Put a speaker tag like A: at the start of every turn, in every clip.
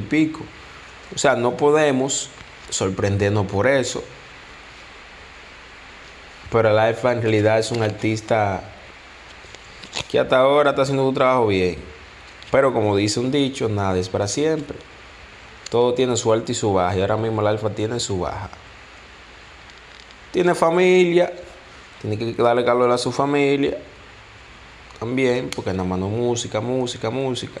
A: Y pico. O sea, no podemos sorprendernos por eso. Pero Alfa en realidad es un artista que hasta ahora está haciendo su trabajo bien. Pero como dice un dicho, nada es para siempre. Todo tiene su alta y su baja. Y ahora mismo el Alfa tiene su baja. Tiene familia. Tiene que darle calor a su familia. También, porque nada más no música, música, música.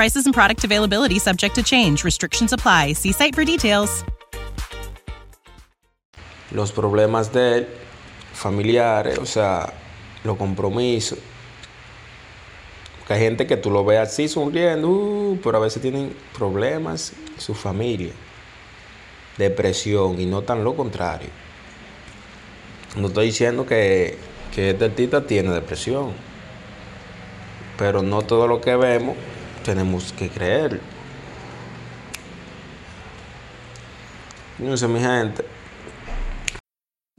B: Prices and product availability subject to change. Restrictions apply. See site for details.
A: los problemas de él, familiares, o sea, los compromisos. Porque hay gente que tú lo ves así sonriendo, uh, pero a veces tienen problemas su familia, depresión y no tan lo contrario. No estoy diciendo que, que este artista tiene depresión, pero no todo lo que vemos tenemos que creer. No sé, mi gente.